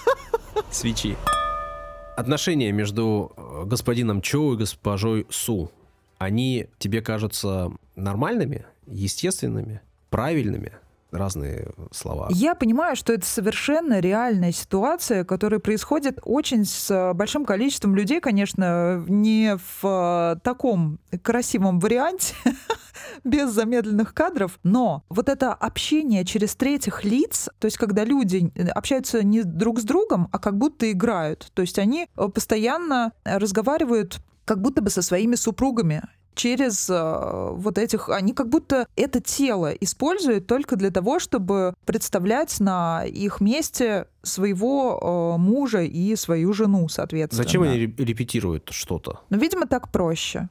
Speaker 2: Свечи. Отношения между э, господином Чоу и госпожой Су, они тебе кажутся нормальными, естественными, правильными? Разные слова.
Speaker 1: Я понимаю, что это совершенно реальная ситуация, которая происходит очень с э, большим количеством людей, конечно, не в э, таком красивом варианте, без замедленных кадров, но вот это общение через третьих лиц, то есть когда люди э, общаются не друг с другом, а как будто играют, то есть они постоянно разговаривают как будто бы со своими супругами через э, вот этих... Они как будто это тело используют только для того, чтобы представлять на их месте своего э, мужа и свою жену, соответственно.
Speaker 2: Зачем они репетируют что-то?
Speaker 1: Ну, видимо, так проще.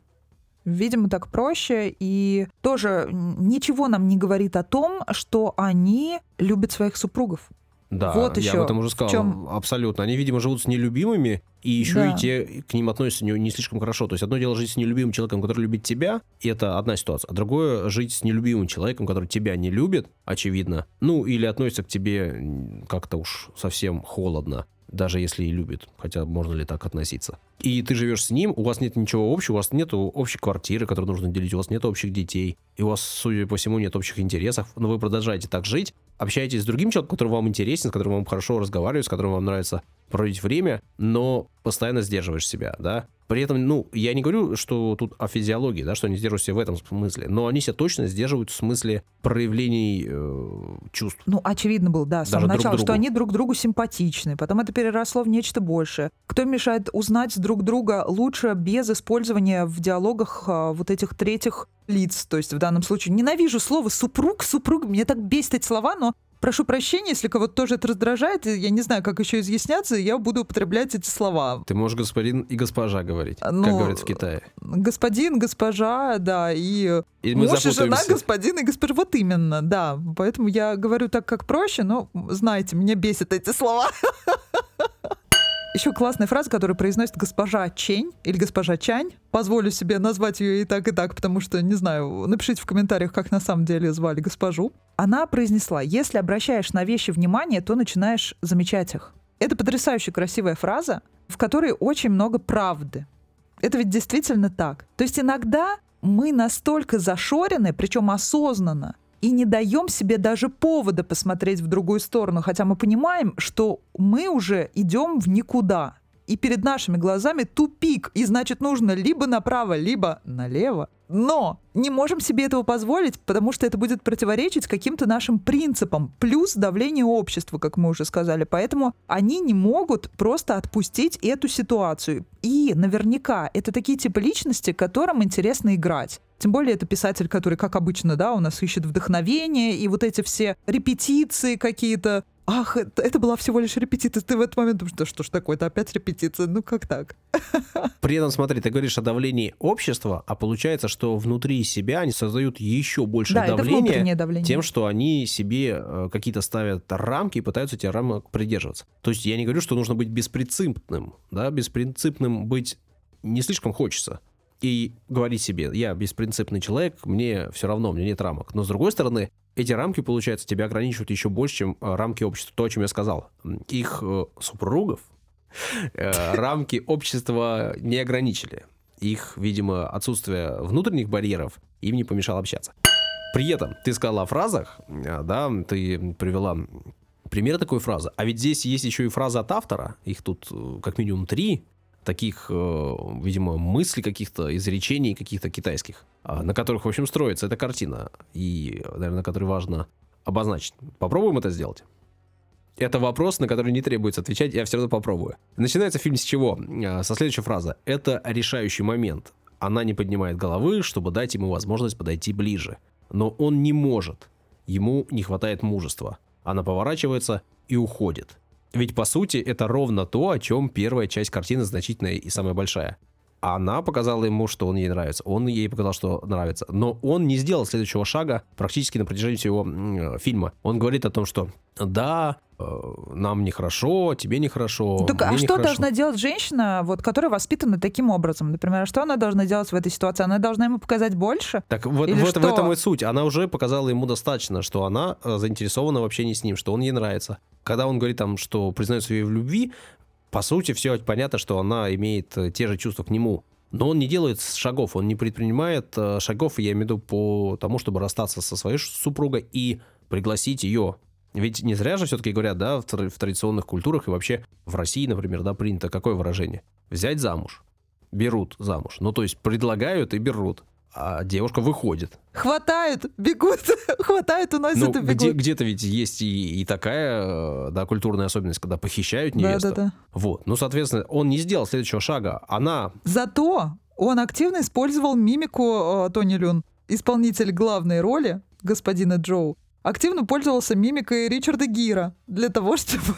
Speaker 1: Видимо, так проще. И тоже ничего нам не говорит о том, что они любят своих супругов.
Speaker 2: Да,
Speaker 1: вот
Speaker 2: я
Speaker 1: еще
Speaker 2: об этом уже сказал.
Speaker 1: чем...
Speaker 2: Абсолютно. Они, видимо, живут с нелюбимыми, и еще
Speaker 1: Да.
Speaker 2: и те к ним относятся не, не слишком хорошо. То есть одно дело жить с нелюбимым человеком, который любит тебя, и это одна ситуация. А другое жить с нелюбимым человеком, который тебя не любит, очевидно. Ну, или относится к тебе как-то уж совсем холодно. Даже если и любит, хотя можно ли так относиться. И ты живешь с ним, у вас нет ничего общего, у вас нет общей квартиры, которую нужно делить, у вас нет общих детей, и у вас, судя по всему, нет общих интересов, но вы продолжаете так жить, общаетесь с другим человеком, который вам интересен, с которым вам хорошо разговаривать, с которым вам нравится проводить время, но постоянно сдерживаешь себя, да. При этом, ну, я не говорю, что тут о физиологии, да, что они сдерживают себя в этом смысле, но они себя точно сдерживают в смысле проявлений э, чувств.
Speaker 1: Ну, очевидно было, да, с самого
Speaker 2: друг
Speaker 1: начала, что
Speaker 2: другу.
Speaker 1: они друг другу симпатичны. Потом это переросло в нечто большее. Кто мешает узнать друг друга лучше без использования в диалогах а, вот этих третьих лиц? То есть в данном случае ненавижу слово супруг, супруг. Мне так бесит эти слова, но прошу прощения, если кого-то тоже это раздражает, я не знаю, как еще изъясняться, я буду употреблять эти слова.
Speaker 2: Ты можешь господин и госпожа говорить,
Speaker 1: Ну,
Speaker 2: как говорят в Китае.
Speaker 1: Господин, госпожа, да, и
Speaker 2: И
Speaker 1: Муж и жена, господин и госпожа. Вот именно, да. Поэтому я говорю так, как проще, но, знаете, меня бесят эти слова. Еще классная фраза, которую произносит госпожа Чень или госпожа Чань. Позволю себе назвать ее и так, и так, потому что, не знаю, напишите в комментариях, как на самом деле звали госпожу. Она произнесла, если обращаешь на вещи внимание, то начинаешь замечать их. Это потрясающе красивая фраза, в которой очень много правды. Это ведь действительно так. То есть иногда мы настолько зашорены, причем осознанно, и не даем себе даже повода посмотреть в другую сторону, хотя мы понимаем, что мы уже идем в никуда. И перед нашими глазами тупик, и значит нужно либо направо, либо налево. Но не можем себе этого позволить, потому что это будет противоречить каким-то нашим принципам, плюс давление общества, как мы уже сказали. Поэтому они не могут просто отпустить эту ситуацию. И наверняка это такие типы личности, которым интересно играть. Тем более это писатель, который, как обычно, да, у нас ищет вдохновение, и вот эти все репетиции какие-то. Ах, это, это была всего лишь репетиция. Ты в этот момент думаешь, да что ж такое, это опять репетиция, ну как так?
Speaker 2: При этом, смотри, ты говоришь о давлении общества, а получается, что внутри себя они создают еще большее
Speaker 1: да,
Speaker 2: давление
Speaker 1: внутреннее давление.
Speaker 2: тем, что они себе э, какие-то ставят рамки и пытаются эти рамок придерживаться. То есть я не говорю, что нужно быть беспринципным, да, беспринципным быть не слишком хочется. И говорить себе, я беспринципный человек, мне все равно, мне нет рамок. Но с другой стороны, эти рамки, получается, тебя ограничивают еще больше, чем э, рамки общества. То, о чем я сказал. Их э, супругов э, рамки общества не ограничили. Их, видимо, отсутствие внутренних барьеров им не помешало общаться. При этом ты сказала о фразах, да, ты привела пример такой фразы. А ведь здесь есть еще и фраза от автора. Их тут как минимум три таких, э, видимо, мыслей каких-то, изречений каких-то китайских, а, на которых, в общем, строится эта картина. И, наверное, который важно обозначить. Попробуем это сделать? Это вопрос, на который не требуется отвечать, я все равно попробую. Начинается фильм с чего? А, со следующей фразы. Это решающий момент. Она не поднимает головы, чтобы дать ему возможность подойти ближе. Но он не может. Ему не хватает мужества. Она поворачивается и уходит. Ведь по сути это ровно то, о чем первая часть картины значительная и самая большая. Она показала ему, что он ей нравится. Он ей показал, что нравится. Но он не сделал следующего шага практически на протяжении всего э, фильма. Он говорит о том, что да, э, нам нехорошо, тебе нехоро.
Speaker 1: Так, а что должна делать женщина, вот, которая воспитана таким образом? Например, что она должна делать в этой ситуации? Она должна ему показать больше?
Speaker 2: Так вот, в, в этом и суть. Она уже показала ему достаточно, что она э, заинтересована в общении с ним, что он ей нравится. Когда он говорит там, что признается ей в любви, по сути, все понятно, что она имеет э, те же чувства к нему. Но он не делает шагов, он не предпринимает шагов, я имею в виду, по тому, чтобы расстаться со своей супругой и пригласить ее ведь не зря же все-таки говорят, да, в, в традиционных культурах и вообще в России, например, да, принято какое выражение? Взять замуж. Берут замуж. Ну, то есть предлагают и берут. А девушка выходит.
Speaker 1: Хватают, бегут, хватают, уносят ну, и бегут.
Speaker 2: Где, где-то ведь есть и, и такая, да, культурная особенность, когда похищают невесту. Да, да, да. Вот. Ну, соответственно, он не сделал следующего шага. Она...
Speaker 1: Зато он активно использовал мимику э, Тони Люн. Исполнитель главной роли, господина Джоу, активно пользовался мимикой Ричарда Гира для того, чтобы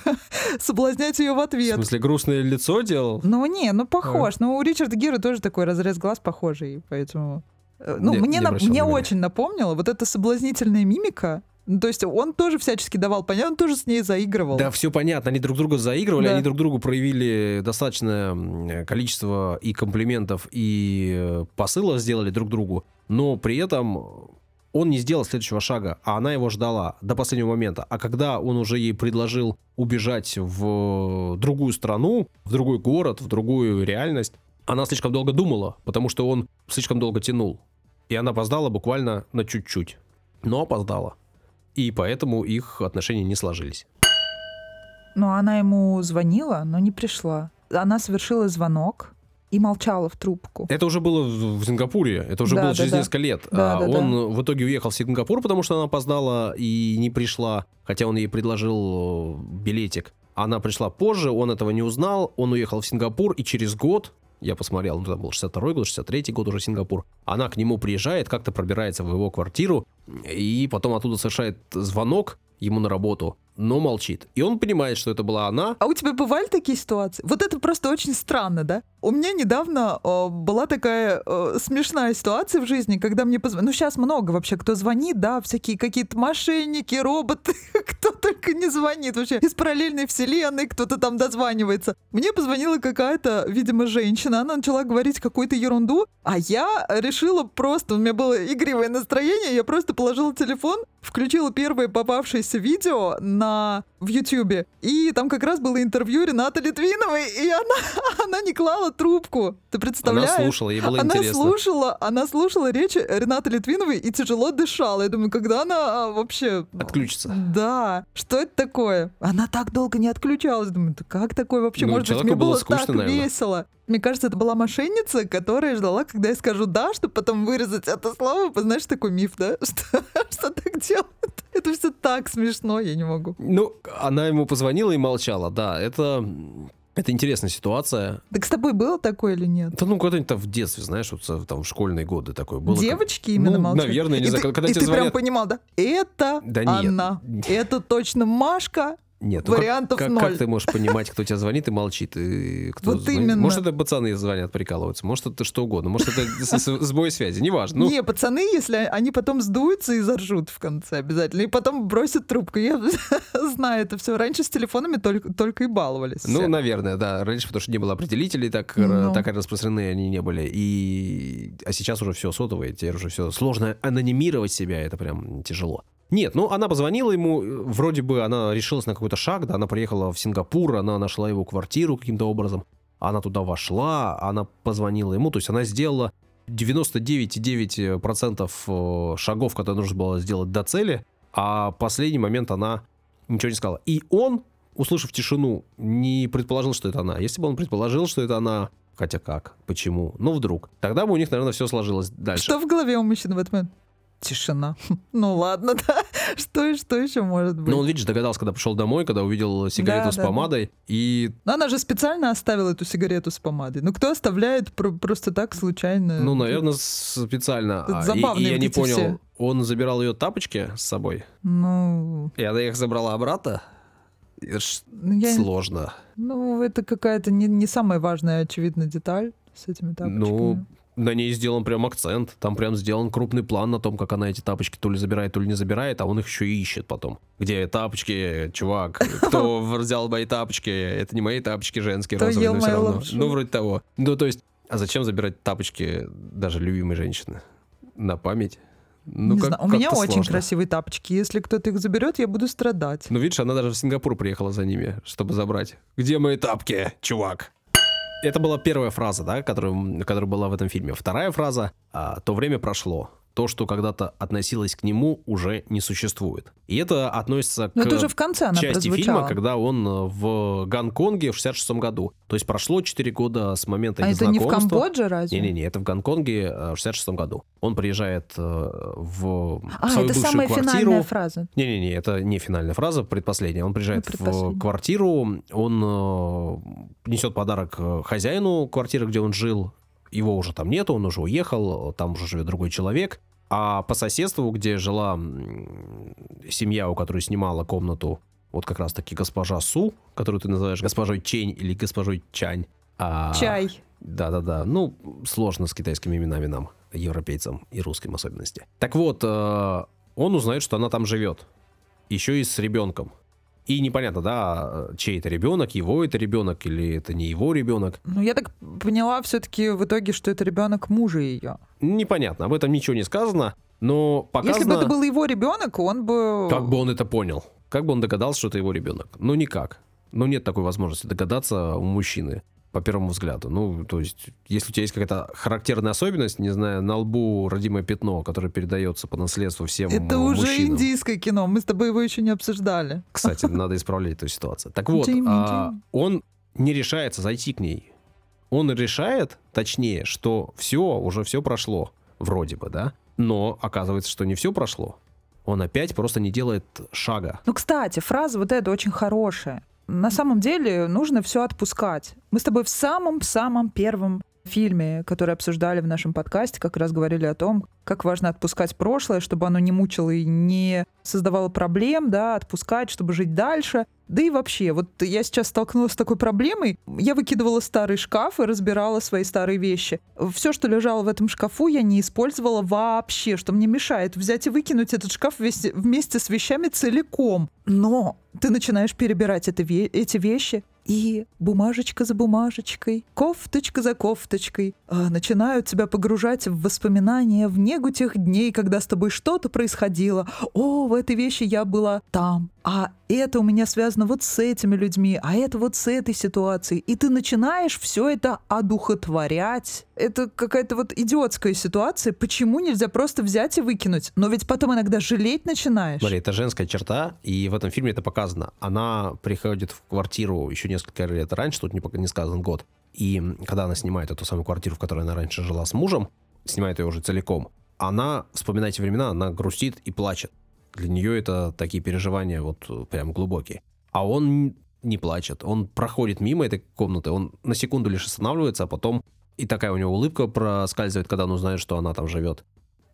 Speaker 1: соблазнять ее в ответ.
Speaker 2: В смысле, грустное лицо делал?
Speaker 1: Ну, не, ну похож. А. Ну, у Ричарда Гира тоже такой разрез глаз похожий, поэтому... Э, ну, не, мне, не на, мне очень напомнило вот эта соблазнительная мимика, ну, то есть он тоже всячески давал понятно, он тоже с ней заигрывал.
Speaker 2: Да, все понятно. Они друг друга заигрывали, да. они друг другу проявили достаточное количество и комплиментов, и э, посылов сделали друг другу. Но при этом он не сделал следующего шага, а она его ждала до последнего момента. А когда он уже ей предложил убежать в другую страну, в другой город, в другую реальность, она слишком долго думала, потому что он слишком долго тянул. И она опоздала буквально на чуть-чуть. Но опоздала. И поэтому их отношения не сложились.
Speaker 1: Но она ему звонила, но не пришла. Она совершила звонок, и молчала в трубку.
Speaker 2: Это уже было в Сингапуре, это уже да, было да, через да. несколько лет. Да, а да, он да. в итоге уехал в Сингапур, потому что она опоздала и не пришла, хотя он ей предложил э, билетик. Она пришла позже, он этого не узнал, он уехал в Сингапур, и через год, я посмотрел, ну, это был 62 год, 63 год уже Сингапур, она к нему приезжает, как-то пробирается в его квартиру, и потом оттуда совершает звонок ему на работу, но молчит. И он понимает, что это была она.
Speaker 1: А у тебя бывали такие ситуации? Вот это просто очень странно, да? У меня недавно э, была такая э, смешная ситуация в жизни, когда мне позвонили. Ну, сейчас много вообще, кто звонит, да, всякие какие-то мошенники, роботы, кто только не звонит вообще. Из параллельной вселенной кто-то там дозванивается. Мне позвонила какая-то, видимо, женщина, она начала говорить какую-то ерунду, а я решила просто, у меня было игривое настроение, я просто положила телефон, включила первое попавшееся видео на в Ютьюбе, и там как раз было интервью Ренаты Литвиновой, и она, она не клала трубку. Ты представляешь?
Speaker 2: Она слушала, ей было
Speaker 1: она
Speaker 2: интересно.
Speaker 1: Слушала, она слушала речи Ренаты Литвиновой и тяжело дышала. Я думаю, когда она а, вообще...
Speaker 2: Отключится.
Speaker 1: Да. Что это такое? Она так долго не отключалась. Думаю, как такое вообще ну, может быть? Мне было, было скучно, так наверное. весело. Мне кажется, это была мошенница, которая ждала, когда я скажу «да», чтобы потом вырезать это слово. Знаешь, такой миф, да? Что, что так делают? Это все так смешно, я не могу.
Speaker 2: Ну, она ему позвонила и молчала, да. Это это интересная ситуация.
Speaker 1: Так с тобой было такое или нет?
Speaker 2: Да ну, когда-нибудь в детстве, знаешь, вот там в школьные годы такое было.
Speaker 1: Девочки как... именно
Speaker 2: ну,
Speaker 1: молчат?
Speaker 2: наверное, не и знаю,
Speaker 1: ты,
Speaker 2: когда
Speaker 1: и
Speaker 2: тебе
Speaker 1: ты прям понимал, да? Это да она. Нет. Это точно Машка,
Speaker 2: нет,
Speaker 1: вариантов
Speaker 2: ну как,
Speaker 1: ноль.
Speaker 2: Как, как ты можешь понимать, кто тебя звонит и молчит? И кто
Speaker 1: вот
Speaker 2: звонит?
Speaker 1: именно.
Speaker 2: Может, это пацаны звонят, прикалываются, может, это что угодно, может, это сбой связи, неважно. Ну.
Speaker 1: Не, пацаны, если они потом сдуются и заржут в конце обязательно, и потом бросят трубку. Я знаю это все. Раньше с телефонами только, только и баловались.
Speaker 2: Ну, все. наверное, да. Раньше, потому что не было определителей, так, ну. так распространены они не были. И... А сейчас уже все сотовые, теперь уже все сложно анонимировать себя, это прям тяжело. Нет, ну она позвонила ему, вроде бы она решилась на какой-то шаг, да, она приехала в Сингапур, она нашла его квартиру каким-то образом, она туда вошла, она позвонила ему, то есть она сделала 99,9% э, шагов, которые нужно было сделать до цели, а последний момент она ничего не сказала. И он, услышав тишину, не предположил, что это она. Если бы он предположил, что это она, хотя как, почему, ну вдруг, тогда бы у них, наверное, все сложилось дальше.
Speaker 1: Что в голове у мужчины в этот момент? Тишина. Ну ладно, да. Что и что еще может быть?
Speaker 2: Ну, он, видишь, догадался, когда пришел домой, когда увидел сигарету
Speaker 1: Да,
Speaker 2: с
Speaker 1: да,
Speaker 2: помадой, и,
Speaker 1: Но она же специально оставила эту сигарету с помадой. Ну кто оставляет про- просто так случайно?
Speaker 2: ну, наверное, специально.
Speaker 1: Тут
Speaker 2: А, и-
Speaker 1: забавные
Speaker 2: и, я не понял,
Speaker 1: все.
Speaker 2: он забирал ее тапочки с собой,
Speaker 1: Ну,
Speaker 2: и она их забрала обратно? Это
Speaker 1: ну, я...
Speaker 2: сложно.
Speaker 1: ну это какая-то не, не самая важная, очевидно, деталь с этими тапочками.
Speaker 2: Ну, на ней сделан прям акцент. Там прям сделан крупный план на том, как она эти тапочки то ли забирает, то ли не забирает, а он их еще и ищет потом. Где тапочки, чувак? Кто взял мои тапочки? Это не мои тапочки женские, розовые, но все равно.
Speaker 1: лапшу?
Speaker 2: Ну, вроде того. Ну, то есть, а зачем забирать тапочки даже любимой женщины? На память? Ну,
Speaker 1: Не
Speaker 2: как-
Speaker 1: знаю, у меня
Speaker 2: как-то
Speaker 1: очень
Speaker 2: сложно.
Speaker 1: красивые тапочки. Если кто-то их заберет, я буду страдать.
Speaker 2: Ну, видишь, она даже в Сингапур приехала за ними, чтобы забрать. Где мои тапки, чувак? Это была первая фраза, да, которая, которая была в этом фильме. Вторая фраза а, «То время прошло». То, что когда-то относилось к нему, уже не существует. И это относится
Speaker 1: Но
Speaker 2: к
Speaker 1: это уже в конце она
Speaker 2: части
Speaker 1: прозвучала.
Speaker 2: фильма, когда он э, в Гонконге в 66 году. То есть прошло 4 года с момента
Speaker 1: А
Speaker 2: их
Speaker 1: это не в. Камбодже разве?
Speaker 2: Не-не-не, это в Гонконге э, в 66 году. Он приезжает э, в
Speaker 1: А,
Speaker 2: свою
Speaker 1: это
Speaker 2: бывшую
Speaker 1: самая
Speaker 2: квартиру.
Speaker 1: финальная фраза.
Speaker 2: Не-не-не, это не финальная фраза, предпоследняя. Он приезжает
Speaker 1: Ну,
Speaker 2: в квартиру, он несет подарок хозяину квартиры, где он жил. Его уже там нету, он уже уехал, там уже живет другой человек. А по соседству, где жила семья, у которой снимала комнату, вот как раз-таки госпожа Су, которую ты называешь госпожой Чень или госпожой Чань. а,
Speaker 1: Чай.
Speaker 2: да-да-да. Ну, сложно с китайскими именами нам, европейцам и русским особенности. Так вот, э, он узнает, что она там живет. Еще и с ребенком. И непонятно, да, чей это ребенок, его это ребенок или это не его ребенок.
Speaker 1: Ну, я так поняла все-таки в итоге, что это ребенок мужа ее.
Speaker 2: Непонятно, об этом ничего не сказано, но показано,
Speaker 1: Если бы это был его ребенок, он бы...
Speaker 2: как бы он это понял. Как бы он догадался, что это его ребенок. Ну, никак. Ну, нет такой возможности догадаться у мужчины по первому взгляду. Ну, то есть, если у тебя есть какая-то характерная особенность, не знаю, на лбу родимое пятно, которое передается по наследству всем
Speaker 1: Это уже
Speaker 2: мужчинам.
Speaker 1: индийское кино, мы с тобой его еще не обсуждали.
Speaker 2: Кстати, надо исправлять эту ситуацию. Так вот, а, он не решается зайти к ней. Он решает, точнее, что все, уже все прошло, вроде бы, да? Но оказывается, что не все прошло. Он опять просто не делает шага.
Speaker 1: Ну, кстати, фраза вот эта очень хорошая. На самом деле нужно все отпускать. Мы с тобой в самом-самом первом фильме, который обсуждали в нашем подкасте, как раз говорили о том, как важно отпускать прошлое, чтобы оно не мучило и не создавало проблем, да, отпускать, чтобы жить дальше. Да и вообще, вот я сейчас столкнулась с такой проблемой. Я выкидывала старый шкаф и разбирала свои старые вещи. Все, что лежало в этом шкафу, я не использовала вообще, что мне мешает взять и выкинуть этот шкаф вместе, с вещами целиком. Но ты начинаешь перебирать это эти вещи, и бумажечка за бумажечкой, кофточка за кофточкой а, начинают тебя погружать в воспоминания, в негу тех дней, когда с тобой что-то происходило. О, в этой вещи я была там, а это у меня связано вот с этими людьми, а это вот с этой ситуацией. И ты начинаешь все это одухотворять. Это какая-то вот идиотская ситуация. Почему нельзя просто взять и выкинуть? Но ведь потом иногда жалеть начинаешь.
Speaker 2: Смотри, это женская черта, и в этом фильме это показано. Она приходит в квартиру еще несколько лет раньше, тут не, не сказан год. И когда она снимает эту самую квартиру, в которой она раньше жила с мужем, снимает ее уже целиком, она, вспоминая эти времена, она грустит и плачет. Для нее это такие переживания вот э, прям глубокие. А он не плачет, он проходит мимо этой комнаты, он на секунду лишь останавливается, а потом и такая у него улыбка проскальзывает, когда он узнает, что она там живет.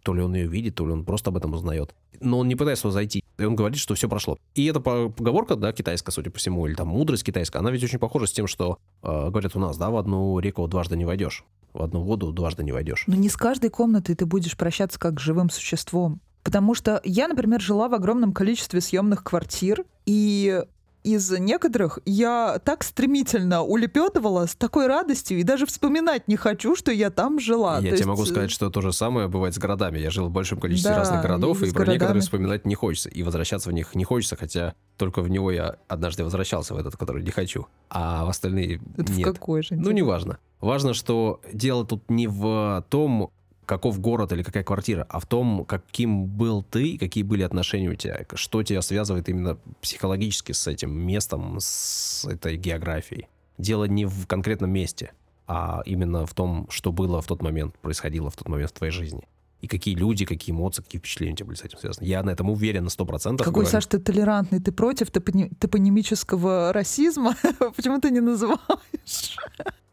Speaker 2: То ли он ее видит, то ли он просто об этом узнает. Но он не пытается зайти. И он говорит, что все прошло. И эта по- поговорка, да, китайская, судя по всему, или там мудрость китайская, она ведь очень похожа с тем, что э, говорят у нас, да, в одну реку дважды не войдешь. В одну воду дважды не войдешь.
Speaker 1: Но не с каждой комнатой ты будешь прощаться как с живым существом. Потому что я, например, жила в огромном количестве съемных квартир, и из некоторых я так стремительно улепетывала с такой радостью, и даже вспоминать не хочу, что я там жила.
Speaker 2: Я
Speaker 1: То
Speaker 2: тебе
Speaker 1: есть,
Speaker 2: могу
Speaker 1: э,
Speaker 2: сказать, что то же самое бывает с городами. Я жил в большом количестве
Speaker 1: Да,
Speaker 2: разных городов,
Speaker 1: и
Speaker 2: и, про некоторые
Speaker 1: городами.
Speaker 2: вспоминать не хочется. И возвращаться в них не хочется, хотя только в него я однажды возвращался, в этот, который не хочу. А в остальные
Speaker 1: это в
Speaker 2: нет.
Speaker 1: какой же?
Speaker 2: Ну,
Speaker 1: интересно?
Speaker 2: неважно. Важно, что дело тут не в том, каков город или какая квартира, а в том, каким был ты, какие были отношения у тебя, что тебя связывает именно психологически с этим местом, с этой географией. Дело не в конкретном месте, а именно в том, что было в тот момент, происходило в тот момент в твоей жизни и какие люди, какие эмоции, какие впечатления у тебя были с этим связаны. Я на этом уверен на сто процентов.
Speaker 1: Какой, говорю. Саш, ты толерантный, ты против топонимического расизма? Почему ты не называешь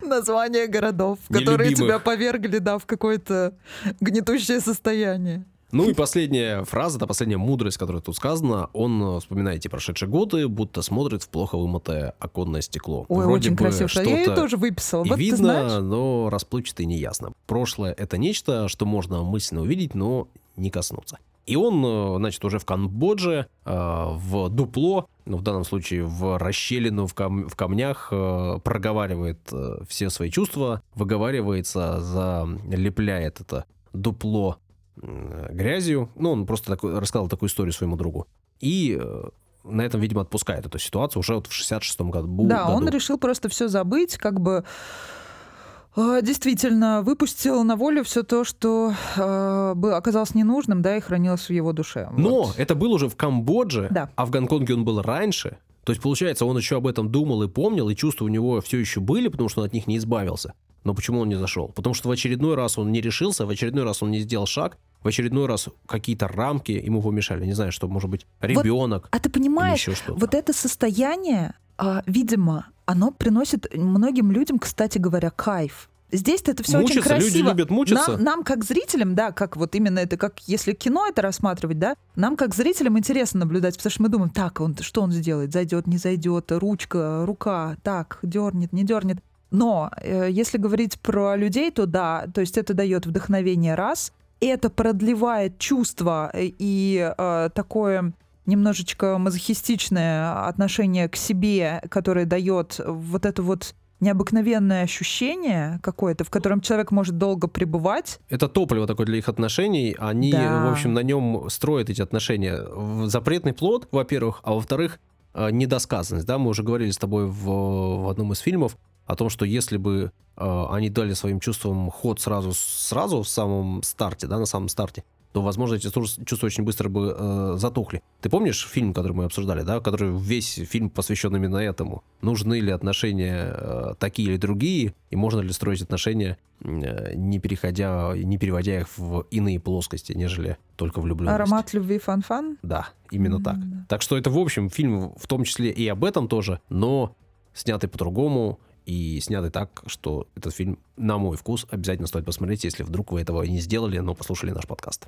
Speaker 1: названия городов, которые тебя повергли, да, в какое-то гнетущее состояние?
Speaker 2: Ну и последняя фраза, да, последняя мудрость, которая тут сказана, он э, вспоминает эти прошедшие годы, будто смотрит в плохо вымытое оконное стекло.
Speaker 1: Ой, Вроде очень красиво. Я ее тоже выписал.
Speaker 2: вот видно, но расплывчато и неясно. Прошлое — это нечто, что можно мысленно увидеть, но не коснуться. И он, э, значит, уже в Камбодже, э, в дупло, ну, в данном случае в расщелину в, кам- в камнях, проговаривает все свои чувства, выговаривается, залепляет это дупло грязью. Ну, он просто такой, рассказал такую историю своему другу. И э, на этом, видимо, отпускает эту ситуацию уже вот в 66-м году.
Speaker 1: Да, году. он решил просто все забыть, как бы э, действительно выпустил на волю все то, что э, оказалось ненужным, да, и хранилось в его душе.
Speaker 2: Но вот. это было уже в Камбодже, да. а в Гонконге он был раньше. То есть, получается, он еще об этом думал и помнил, и чувства у него все еще были, потому что он от них не избавился. Но почему он не зашел? Потому что в очередной раз он не решился, в очередной раз он не сделал шаг, в очередной раз какие-то рамки ему помешали. Не знаю, что может быть ребенок.
Speaker 1: Вот, а ты понимаешь, вот это состояние, а, видимо, оно приносит многим людям, кстати говоря, кайф. Здесь это все
Speaker 2: мучиться,
Speaker 1: очень красиво.
Speaker 2: Люди любят мучиться.
Speaker 1: Нам, нам, как зрителям, да, как вот именно это, как если кино это рассматривать, да, нам, как зрителям, интересно наблюдать, потому что мы думаем, так, он, что он сделает, зайдет, не зайдет, ручка, рука, так, дернет, не дернет. Но э, если говорить про людей, то да, то есть это дает вдохновение раз, это продлевает чувство э, и э, такое немножечко мазохистичное отношение к себе, которое дает вот это вот необыкновенное ощущение какое-то, в котором человек может долго пребывать.
Speaker 2: Это топливо такое для их отношений. Они, да. в общем, на нем строят эти отношения. Запретный плод, во-первых, а во-вторых, э, недосказанность. Да, мы уже говорили с тобой в, в одном из фильмов о том, что если бы э, они дали своим чувствам ход сразу, сразу в самом старте, да, на самом старте, то, возможно, эти чувства очень быстро бы э, затухли. Ты помнишь фильм, который мы обсуждали, да, который весь фильм посвящен именно этому? Нужны ли отношения э, такие или другие, и можно ли строить отношения, э, не переходя, не переводя их в иные плоскости, нежели только влюбленность?
Speaker 1: Аромат любви Фанфан?
Speaker 2: Да, именно mm-hmm. так. Так что это, в общем, фильм в том числе и об этом тоже, но снятый по-другому, и сняты так, что этот фильм, на мой вкус, обязательно стоит посмотреть, если вдруг вы этого не сделали, но послушали наш подкаст.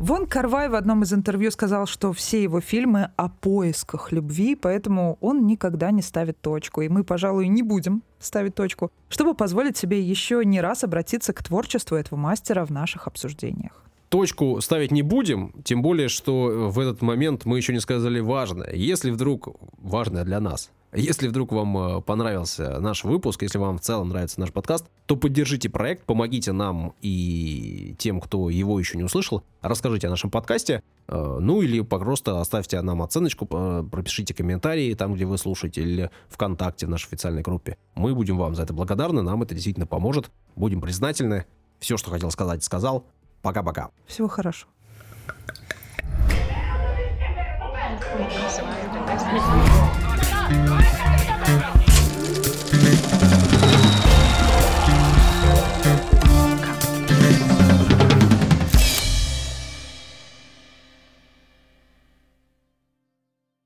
Speaker 1: Вон Карвай в одном из интервью сказал, что все его фильмы о поисках любви, поэтому он никогда не ставит точку. И мы, пожалуй, не будем ставить точку, чтобы позволить себе еще не раз обратиться к творчеству этого мастера в наших обсуждениях
Speaker 2: точку ставить не будем, тем более, что э, в этот момент мы еще не сказали важное. Если вдруг, важное для нас, если вдруг вам э, понравился наш выпуск, если вам в целом нравится наш подкаст, то поддержите проект, помогите нам и тем, кто его еще не услышал, расскажите о нашем подкасте, э, ну или просто оставьте нам оценочку, пропишите комментарии там, где вы слушаете, или ВКонтакте в нашей официальной группе. Мы будем вам за это благодарны, нам это действительно поможет, будем признательны. Все, что хотел сказать, сказал. Пока-пока.
Speaker 1: Всего хорошего.